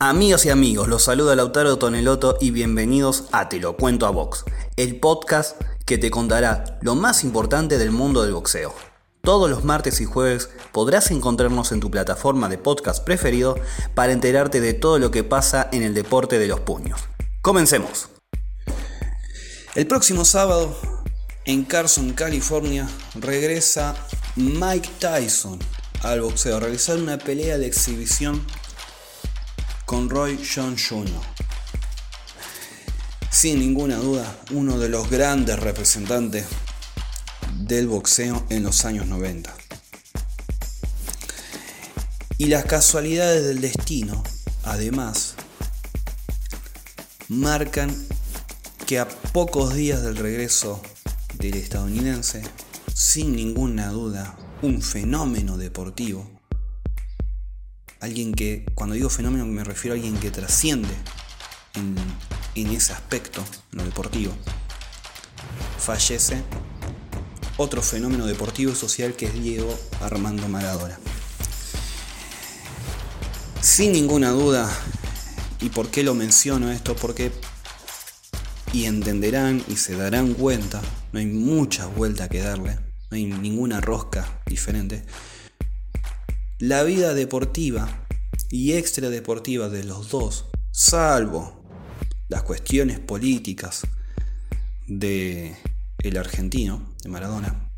Amigos y amigos, los saluda Lautaro Toneloto y bienvenidos a Te lo cuento a Box, el podcast que te contará lo más importante del mundo del boxeo. Todos los martes y jueves podrás encontrarnos en tu plataforma de podcast preferido para enterarte de todo lo que pasa en el deporte de los puños. Comencemos. El próximo sábado, en Carson, California, regresa Mike Tyson al boxeo a realizar una pelea de exhibición con Roy John Jr. Sin ninguna duda, uno de los grandes representantes del boxeo en los años 90. Y las casualidades del destino, además, marcan que a pocos días del regreso del estadounidense, sin ninguna duda, un fenómeno deportivo, alguien que, cuando digo fenómeno me refiero a alguien que trasciende en, ese aspecto, en lo deportivo, fallece otro fenómeno deportivo y social que es Diego Armando Maradona. Sin ninguna duda, ¿y por qué lo menciono esto? Porque, y entenderán y se darán cuenta, no hay mucha vuelta que darle, no hay ninguna rosca diferente la vida deportiva y extradeportiva de los dos, salvo las cuestiones políticas de el argentino, de Maradona,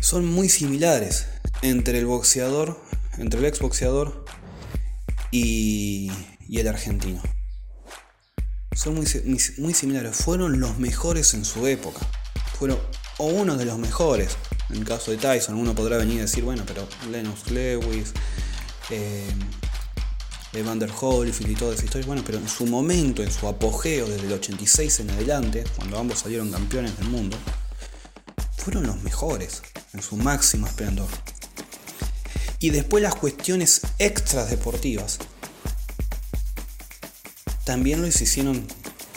son muy similares entre el boxeador, entre el exboxeador y, el argentino. Son muy, muy similares, fueron los mejores en su época, fueron o uno de los mejores. En el caso de Tyson, uno podrá venir a decir, bueno, pero Lennox Lewis, eh, Evander Holyfield y toda esa historia, bueno, pero en su momento, en su apogeo, desde el 86 en adelante, cuando ambos salieron campeones del mundo, fueron los mejores, en su máximo esplendor. Y después las cuestiones extras deportivas también los hicieron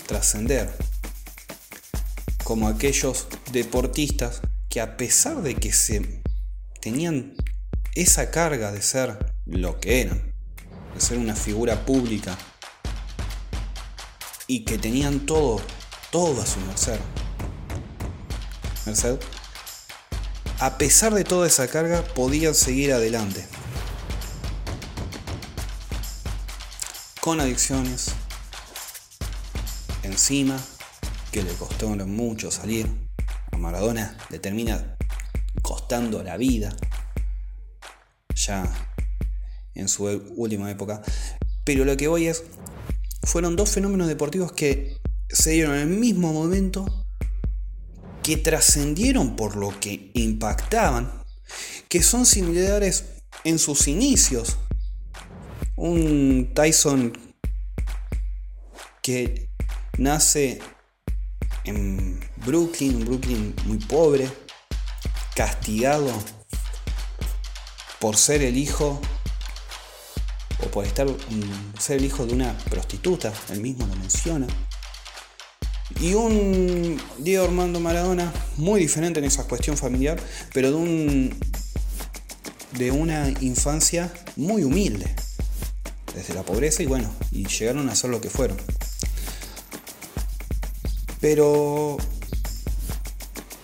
trascender, como aquellos deportistas que a pesar de que se tenían esa carga de ser lo que eran, de ser una figura pública y que tenían todo, todo a su merced, merced, a pesar de toda esa carga podían seguir adelante. Con adicciones, encima, que le costó mucho salir, Maradona le termina costando la vida, ya en su última época. Pero lo que voy es, fueron dos fenómenos deportivos que se dieron en el mismo momento, que trascendieron por lo que impactaban, que son similares en sus inicios. Un Tyson que nace en Brooklyn, un Brooklyn muy pobre, castigado por ser el hijo o por estar ser el hijo de una prostituta, él mismo lo menciona. Y un Diego Armando Maradona muy diferente en esa cuestión familiar, pero de un de una infancia muy humilde, desde la pobreza y bueno, y llegaron a ser lo que fueron. Pero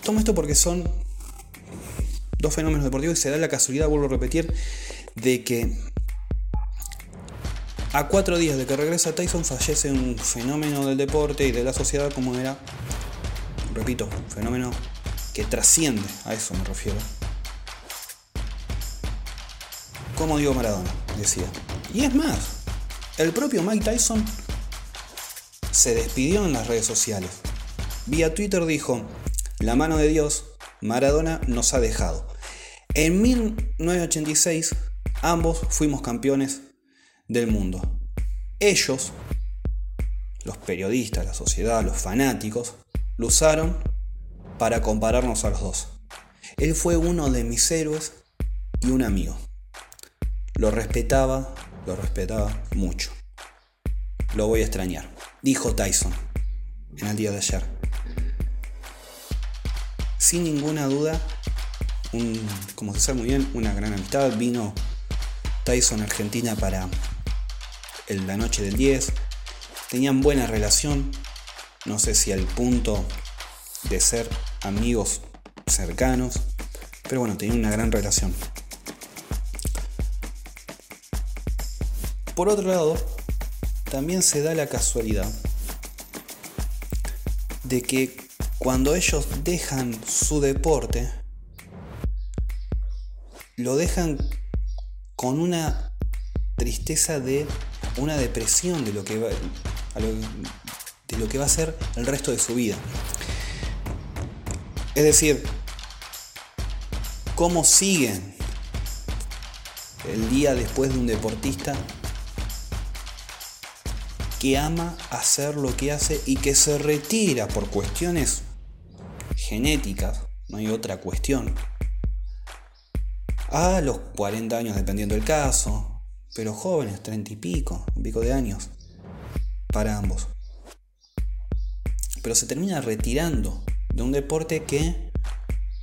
tomo esto porque son dos fenómenos deportivos y se da la casualidad, vuelvo a repetir, de que a cuatro días de que regresa Tyson fallece un fenómeno del deporte y de la sociedad como era, repito, un fenómeno que trasciende, a eso me refiero. Como digo Maradona, decía. Y es más, el propio Mike Tyson se despidió en las redes sociales. Vía Twitter dijo, la mano de Dios, Maradona nos ha dejado. En 1986 ambos fuimos campeones del mundo. Ellos, los periodistas, la sociedad, los fanáticos, lo usaron para compararnos a los dos. Él fue uno de mis héroes y un amigo. Lo respetaba, lo respetaba mucho. Lo voy a extrañar dijo Tyson en el día de ayer. Sin ninguna duda, como se sabe muy bien, una gran amistad. Vino Tyson Argentina para la noche del 10. Tenían buena relación, no sé si al punto de ser amigos cercanos, pero bueno, tenían una gran relación. Por otro lado, también se da la casualidad de que cuando ellos dejan su deporte, lo dejan con una tristeza de una depresión de lo que va, de lo que va a ser el resto de su vida. Es decir, cómo siguen el día después de un deportista que ama hacer lo que hace y que se retira por cuestiones genéticas, no hay otra cuestión. A los 40 años dependiendo del caso, pero jóvenes, 30 y pico, un pico de años, para ambos. Pero se termina retirando de un deporte que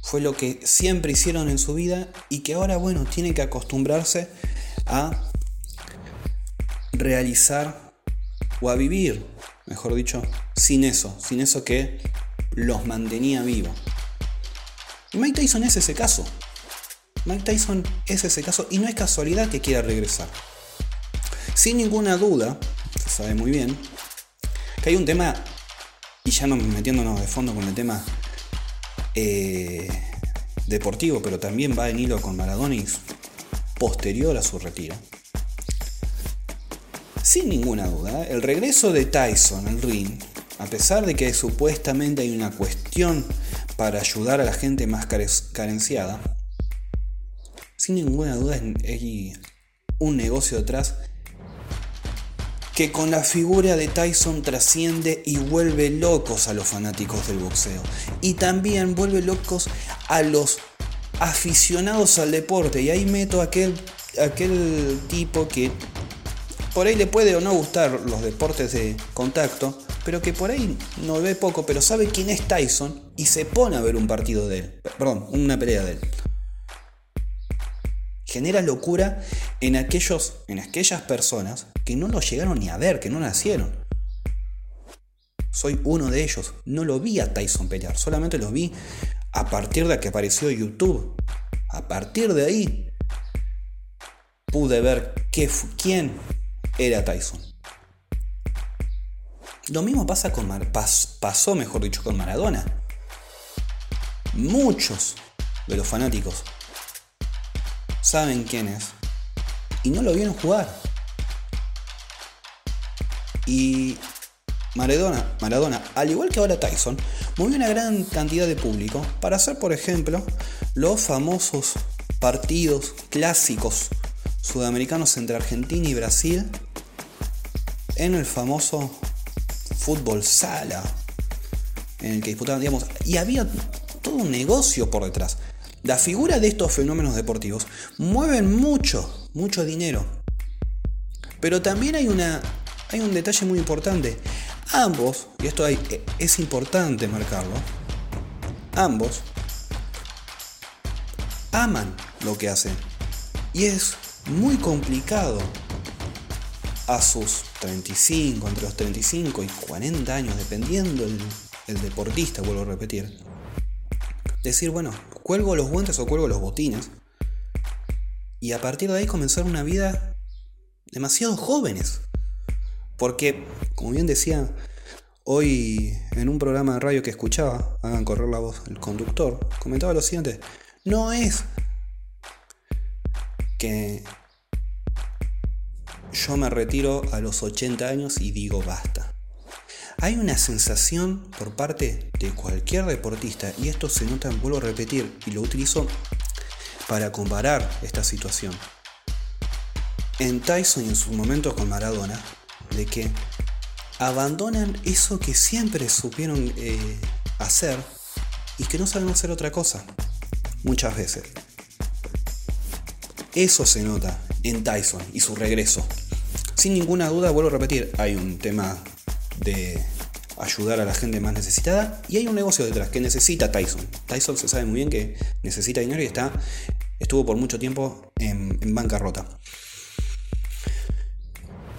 fue lo que siempre hicieron en su vida y que ahora, bueno, tiene que acostumbrarse a realizar o a vivir, mejor dicho, sin eso, sin eso que los mantenía vivos. Y Mike Tyson es ese caso. Mike Tyson es ese caso y no es casualidad que quiera regresar. Sin ninguna duda, se sabe muy bien, que hay un tema, y ya no metiéndonos de fondo con el tema eh, deportivo, pero también va en hilo con Maradona posterior a su retiro sin ninguna duda, el regreso de Tyson al ring, a pesar de que supuestamente hay una cuestión para ayudar a la gente más carenciada, sin ninguna duda hay un negocio detrás que con la figura de Tyson trasciende y vuelve locos a los fanáticos del boxeo. Y también vuelve locos a los aficionados al deporte. Y ahí meto aquel, aquel tipo que por ahí le puede o no gustar los deportes de contacto, pero que por ahí no ve poco, pero sabe quién es Tyson y se pone a ver un partido de él, perdón, una pelea de él. Genera locura en, aquellos, en aquellas personas que no lo llegaron ni a ver, que no nacieron. Soy uno de ellos. No lo vi a Tyson pelear, solamente lo vi a partir de que apareció YouTube. A partir de ahí pude ver qué, quién era Tyson. Lo mismo pasa con pasó, mejor dicho, con Maradona. Muchos de los fanáticos saben quién es y no lo vieron jugar. Y Maradona, Maradona, al igual que ahora Tyson, movió una gran cantidad de público para hacer, por ejemplo, los famosos partidos clásicos sudamericanos entre Argentina y Brasil en el famoso fútbol sala en el que disputaban, digamos, y había todo un negocio por detrás. La figura de estos fenómenos deportivos mueven mucho, mucho dinero. Pero también hay, una, hay un detalle muy importante. Ambos, y esto hay, es importante marcarlo, ambos aman lo que hacen. Y es muy complicado a sus 35, entre los 35 y 40 años, dependiendo el, deportista, vuelvo a repetir, decir, bueno, cuelgo los guantes o cuelgo los botines, y a partir de ahí comenzar una vida demasiado jóvenes. Porque, como bien decía hoy en un programa de radio que escuchaba, hagan correr la voz, el conductor, comentaba lo siguiente, no es que yo me retiro a los 80 años y digo basta. Hay una sensación por parte de cualquier deportista, y esto se nota, vuelvo a repetir, y lo utilizo para comparar esta situación. En Tyson y en sus momentos con Maradona, de que abandonan eso que siempre supieron eh, hacer y que no saben hacer otra cosa, muchas veces. Eso se nota en Tyson y su regreso. Sin ninguna duda, vuelvo a repetir, hay un tema de ayudar a la gente más necesitada y hay un negocio detrás que necesita Tyson. Tyson se sabe muy bien que necesita dinero y está, estuvo por mucho tiempo en, bancarrota.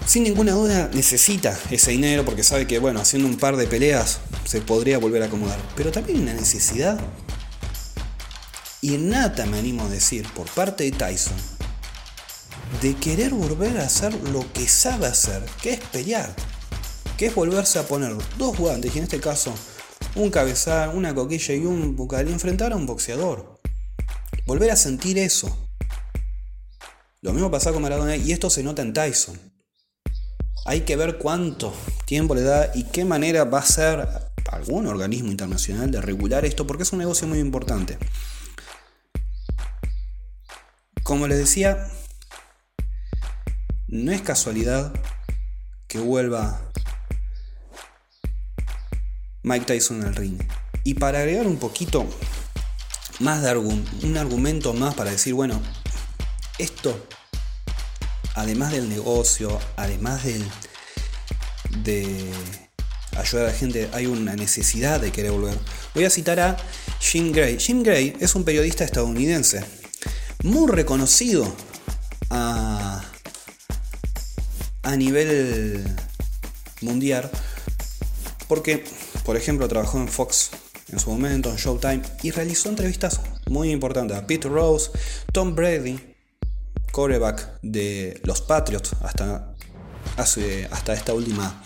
sin ninguna duda necesita ese dinero porque sabe que, bueno, haciendo un par de peleas se podría volver a acomodar. Pero también una necesidad innata, me animo a decir, por parte de Tyson, de querer volver a hacer lo que sabe hacer, que es pelear, que es volverse a poner dos guantes, y en este caso un cabezal, una coquilla y un bucal, y enfrentar a un boxeador. Volver a sentir eso. Lo mismo pasa con Maradona y esto se nota en Tyson. Hay que ver cuánto tiempo le da y qué manera va a ser algún organismo internacional de regular esto, porque es un negocio muy importante. Como les decía, no es casualidad que vuelva Mike Tyson al ring. Y para agregar un poquito más de un argumento más para decir, bueno, esto, además del negocio, además de ayudar a la gente, hay una necesidad de querer volver. Voy a citar a Jim Gray. Jim Gray es un periodista estadounidense muy reconocido a, a nivel mundial porque, por ejemplo, trabajó en Fox en su momento, en Showtime, y realizó entrevistas muy importantes a Pete Rose, Tom Brady, coreback de los Patriots hasta, hasta esta última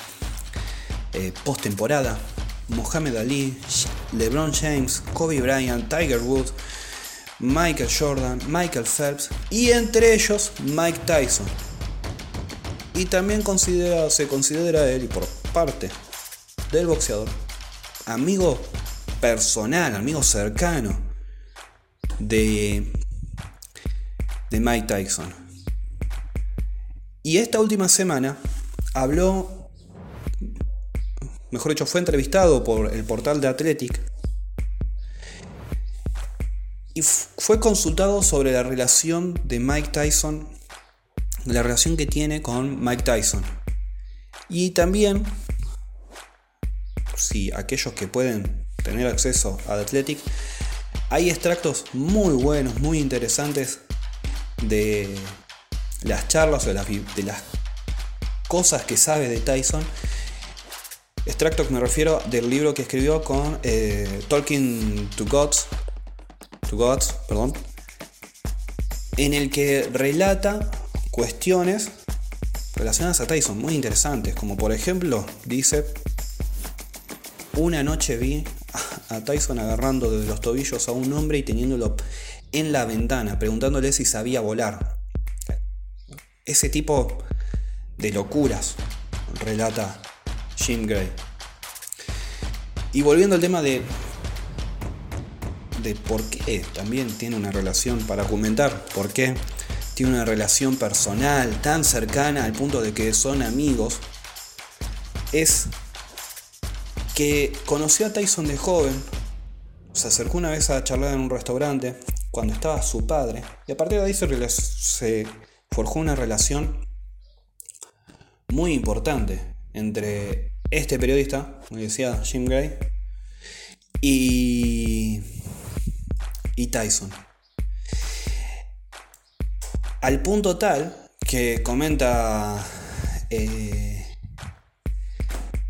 eh, postemporada, Mohamed Ali, LeBron James, Kobe Bryant, Tiger Woods, Michael Jordan, Michael Phelps y entre ellos Mike Tyson. Y también se considera él, y por parte del boxeador, amigo personal, amigo cercano de, de Mike Tyson. Y esta última semana habló, mejor dicho, fue entrevistado por el portal de Athletic y fue consultado sobre la relación de Mike Tyson, la relación que tiene con Mike Tyson. Y también, si aquellos que pueden tener acceso a The Athletic, hay extractos muy buenos, muy interesantes de las charlas o de las, cosas que sabe de Tyson. Extractos me refiero del libro que escribió con eh, Talking to Gods, Gods, perdón, en el que relata cuestiones relacionadas a Tyson muy interesantes, como por ejemplo dice, una noche vi a Tyson agarrando de los tobillos a un hombre y teniéndolo en la ventana, preguntándole si sabía volar. Ese tipo de locuras, relata Jim Gray. Y volviendo al tema de de por qué también tiene una relación, para argumentar por qué tiene una relación personal tan cercana al punto de que son amigos, es que conoció a Tyson de joven, se acercó una vez a charlar en un restaurante cuando estaba su padre, y a partir de ahí se, se forjó una relación muy importante entre este periodista, como decía Jim Gray, y y Tyson. Al punto tal que comenta eh,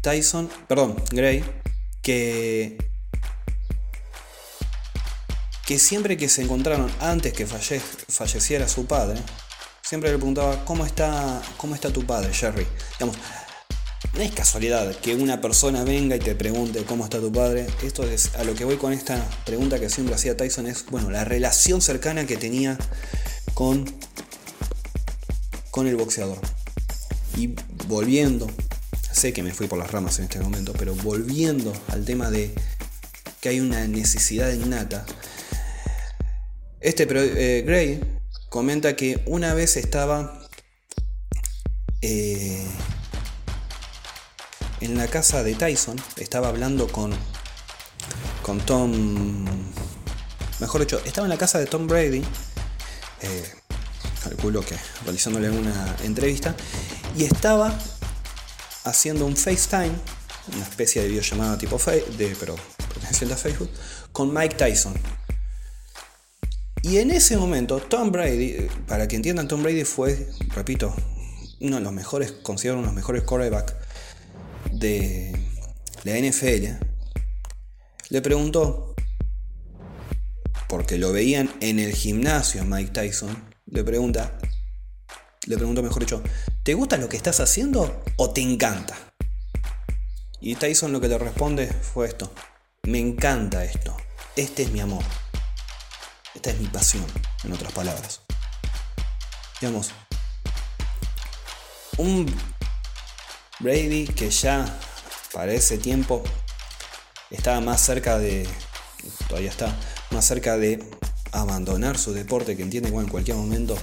Tyson, perdón, Gray, que, que siempre que se encontraron antes que falleciera su padre, siempre le preguntaba, ¿cómo está, cómo está tu padre, Jerry? Digamos, no es casualidad que una persona venga y te pregunte cómo está tu padre. Esto es a lo que voy con esta pregunta que siempre hacía Tyson es, bueno, la relación cercana que tenía con con el boxeador. Y volviendo, sé que me fui por las ramas en este momento, pero volviendo al tema de que hay una necesidad innata, este eh, Gray comenta que una vez estaba eh, en la casa de Tyson, estaba hablando con, con Tom, mejor dicho, estaba en la casa de Tom Brady, eh, calculo que realizándole una entrevista, y estaba haciendo un FaceTime, una especie de videollamada tipo de, pero perteneciente a Facebook, con Mike Tyson. Y en ese momento, Tom Brady, para que entiendan, Tom Brady fue, repito, uno de los mejores, considero uno de los mejores quarterbacks de la NFL, le preguntó, porque lo veían en el gimnasio Mike Tyson, le pregunta, le preguntó mejor dicho, ¿te gusta lo que estás haciendo o te encanta? Y Tyson lo que le responde fue esto, me encanta esto, este es mi amor, esta es mi pasión, en otras palabras. Digamos, un Brady que ya para ese tiempo estaba más cerca de, todavía está, más cerca de abandonar su deporte, que entiende que en cualquier momento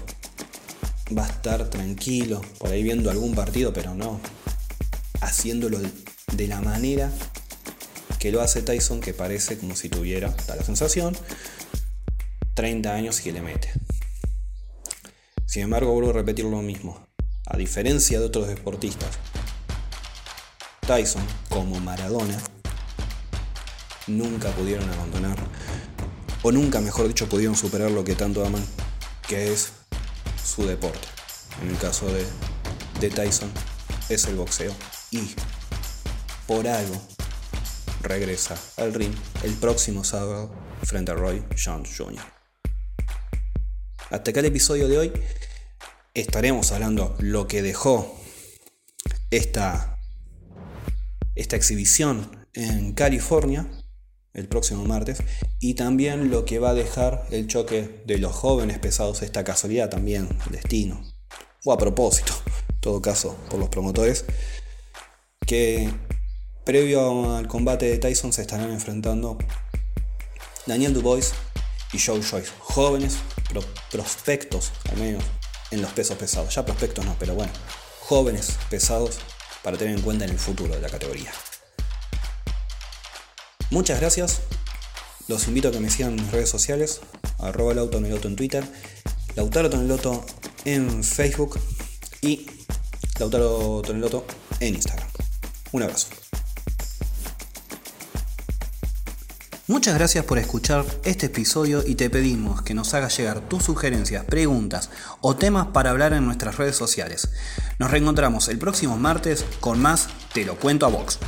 va a estar tranquilo, por ahí viendo algún partido, pero no haciéndolo de la manera que lo hace Tyson, que parece como si tuviera, da la sensación, 30 años y que le mete. Sin embargo, vuelvo a repetir lo mismo. A diferencia de otros deportistas, Tyson, como Maradona, nunca pudieron abandonar, o nunca, mejor dicho, pudieron superar lo que tanto aman, que es su deporte. En el caso de, de Tyson, es el boxeo. Y por algo regresa al ring el próximo sábado frente a Roy Jones Jr. Hasta acá el episodio de hoy estaremos hablando lo que dejó esta, esta exhibición en California el próximo martes. Y también lo que va a dejar el choque de los jóvenes pesados, esta casualidad también, destino, o a propósito, en todo caso, por los promotores, que previo al combate de Tyson se estarán enfrentando Daniel Dubois y Joe Joyce, jóvenes prospectos, al menos en los pesos pesados, ya prospectos no, pero bueno, jóvenes pesados para tener en cuenta en el futuro de la categoría. Muchas gracias. Los invito a que me sigan en mis redes sociales, arroba en Twitter, Lautaro Toneloto en Facebook y Lautaro Toneloto en Instagram. Un abrazo. Muchas gracias por escuchar este episodio y te pedimos que nos hagas llegar tus sugerencias, preguntas o temas para hablar en nuestras redes sociales. Nos reencontramos el próximo martes con más Te lo cuento a Vox.